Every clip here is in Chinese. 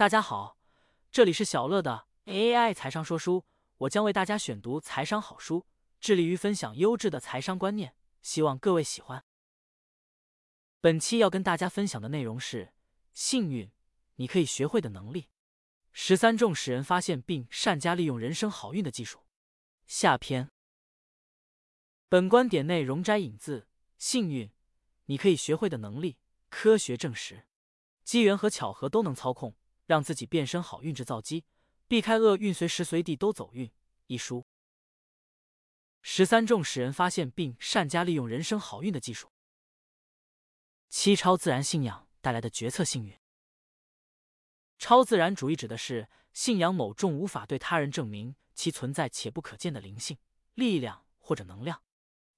大家好，这里是小乐的 AI 财商说书，我将为大家选读财商好书，致力于分享优质的财商观念，希望各位喜欢。本期要跟大家分享的内容是幸运，你可以学会的能力。十三种使人发现并善加利用人生好运的技术。下篇。本观点内容摘引自《幸运，你可以学会的能力》，科学证实，机缘和巧合都能操控，让自己变身好运制造机，避开厄运，随时随地都走运。一书。十三种使人发现并善加利用人生好运的技术。七超自然信仰带来的决策幸运。超自然主义指的是信仰某种无法对他人证明其存在且不可见的灵性、力量或者能量。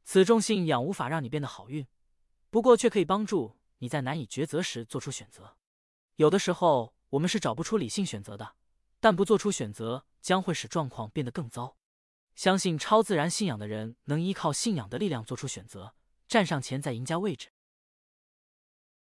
此种信仰无法让你变得好运，不过却可以帮助你在难以抉择时做出选择。有的时候我们是找不出理性选择的，但不做出选择将会使状况变得更糟。相信超自然信仰的人能依靠信仰的力量做出选择，站上前在赢家位置。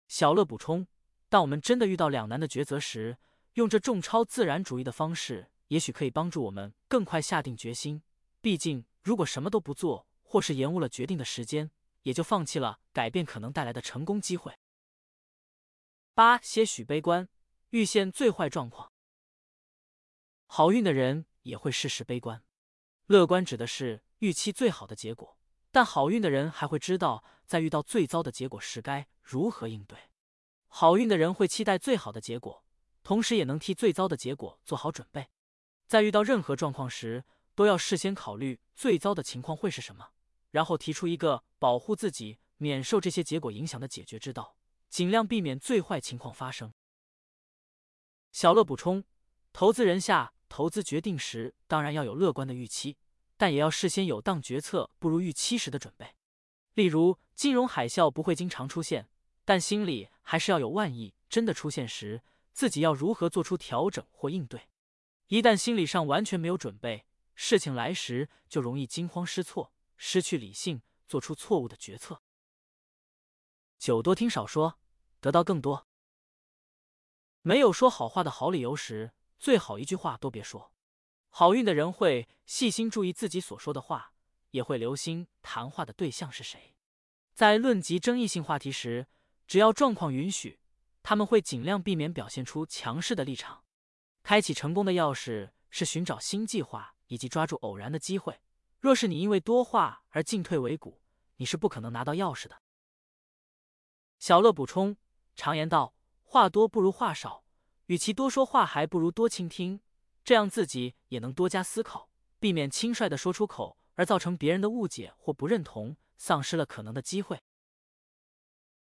小乐补充：当我们真的遇到两难的抉择时，用这种超自然主义的方式，也许可以帮助我们更快下定决心。毕竟，如果什么都不做，或是延误了决定的时间，也就放弃了改变可能带来的成功机会。八些许悲观，遇现最坏状况。好运的人也会事事悲观，乐观指的是预期最好的结果，但好运的人还会知道在遇到最糟的结果时该如何应对。好运的人会期待最好的结果。同时也能替最糟的结果做好准备，在遇到任何状况时，都要事先考虑最糟的情况会是什么，然后提出一个保护自己免受这些结果影响的解决之道，尽量避免最坏情况发生。小乐补充：投资人下投资决定时，当然要有乐观的预期，但也要事先有当决策不如预期时的准备。例如，金融海啸不会经常出现，但心里还是要有万一真的出现时。自己要如何做出调整或应对？一旦心理上完全没有准备，事情来时就容易惊慌失措，失去理性，做出错误的决策。酒多听少说，得到更多。没有说好话的好理由时，最好一句话都别说。好运的人会细心注意自己所说的话，也会留心谈话的对象是谁。在论及争议性话题时，只要状况允许。他们会尽量避免表现出强势的立场。开启成功的钥匙是寻找新计划以及抓住偶然的机会。若是你因为多话而进退维谷，你是不可能拿到钥匙的。小乐补充：常言道，话多不如话少，与其多说话，还不如多倾听，这样自己也能多加思考，避免轻率的说出口而造成别人的误解或不认同，丧失了可能的机会。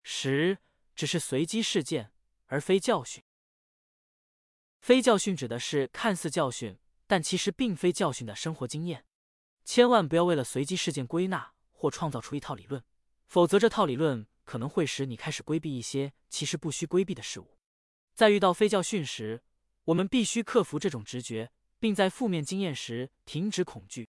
十。只是随机事件，而非教训。非教训指的是看似教训，但其实并非教训的生活经验。千万不要为了随机事件归纳或创造出一套理论，否则这套理论可能会使你开始规避一些其实不需规避的事物。在遇到非教训时，我们必须克服这种直觉，并在负面经验时停止恐惧。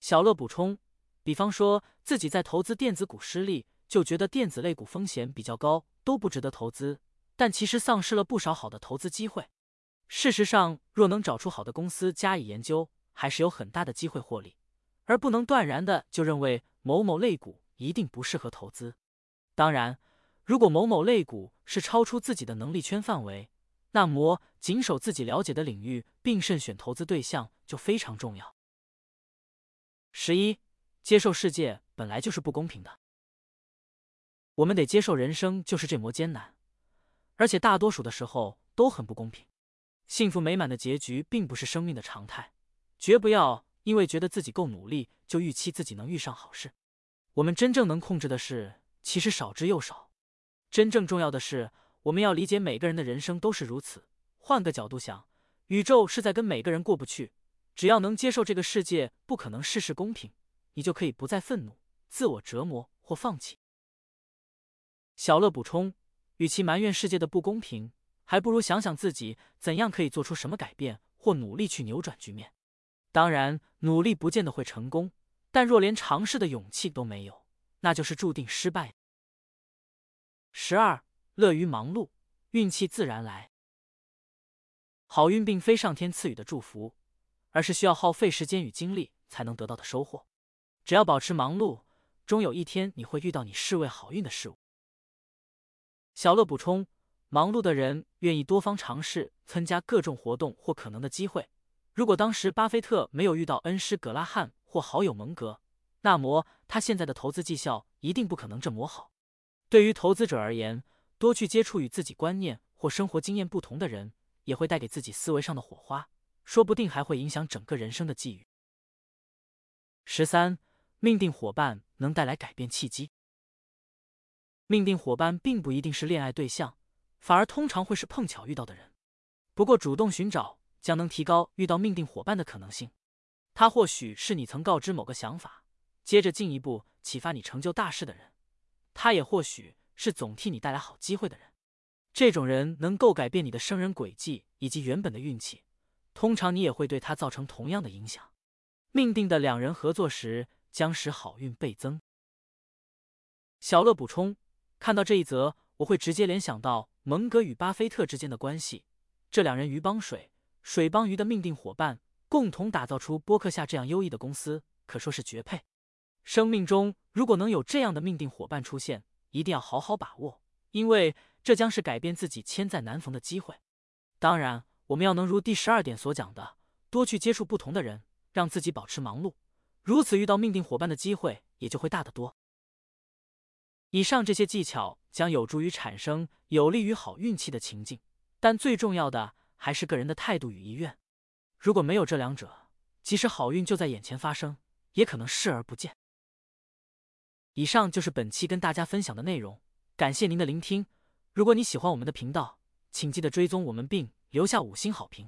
小乐补充：比方说自己在投资电子股失利。就觉得电子类股风险比较高，都不值得投资，但其实丧失了不少好的投资机会。事实上，若能找出好的公司加以研究，还是有很大的机会获利，而不能断然的就认为某某类股一定不适合投资。当然，如果某某类股是超出自己的能力圈范围，那么谨守自己了解的领域，并慎选投资对象就非常重要。十一，接受世界本来就是不公平的。我们得接受人生就是这么艰难，而且大多数的时候都很不公平。幸福美满的结局并不是生命的常态，绝不要因为觉得自己够努力就预期自己能遇上好事。我们真正能控制的事其实少之又少。真正重要的是，我们要理解每个人的人生都是如此。换个角度想，宇宙是在跟每个人过不去。只要能接受这个世界不可能事事公平，你就可以不再愤怒、自我折磨或放弃。小乐补充：与其埋怨世界的不公平，还不如想想自己怎样可以做出什么改变，或努力去扭转局面。当然，努力不见得会成功，但若连尝试的勇气都没有，那就是注定失败。十二，乐于忙碌，运气自然来。好运并非上天赐予的祝福，而是需要耗费时间与精力才能得到的收获。只要保持忙碌，终有一天你会遇到你视为好运的事物。小乐补充：忙碌的人愿意多方尝试，参加各种活动或可能的机会。如果当时巴菲特没有遇到恩师格拉汉或好友蒙格，那么他现在的投资绩效一定不可能这么好。对于投资者而言，多去接触与自己观念或生活经验不同的人。也会带给自己思维上的火花，说不定还会影响整个人生的际遇。十三，命定伙伴能带来改变契机。命定伙伴并不一定是恋爱对象，反而通常会是碰巧遇到的人。不过主动寻找将能提高遇到命定伙伴的可能性。他或许是你曾告知某个想法，接着进一步启发你成就大事的人；他也或许是总替你带来好机会的人。这种人能够改变你的生人轨迹以及原本的运气，通常你也会对他造成同样的影响。命定的两人合作时，将使好运倍增。小乐补充：看到这一则，我会直接联想到蒙格与巴菲特之间的关系。这两人鱼帮水，水帮鱼的命定伙伴，共同打造出波克夏这样优异的公司，可说是绝配。生命中如果能有这样的命定伙伴出现，一定要好好把握，因为。这将是改变自己千载难逢的机会。当然，我们要能如第十二点所讲的，多去接触不同的人，让自己保持忙碌，如此遇到命定伙伴的机会也就会大得多。以上这些技巧将有助于产生有利于好运气的情境，但最重要的还是个人的态度与意愿。如果没有这两者，即使好运就在眼前发生，也可能视而不见。以上就是本期跟大家分享的内容，感谢您的聆听。如果你喜欢我们的频道，请记得追踪我们并留下五星好评。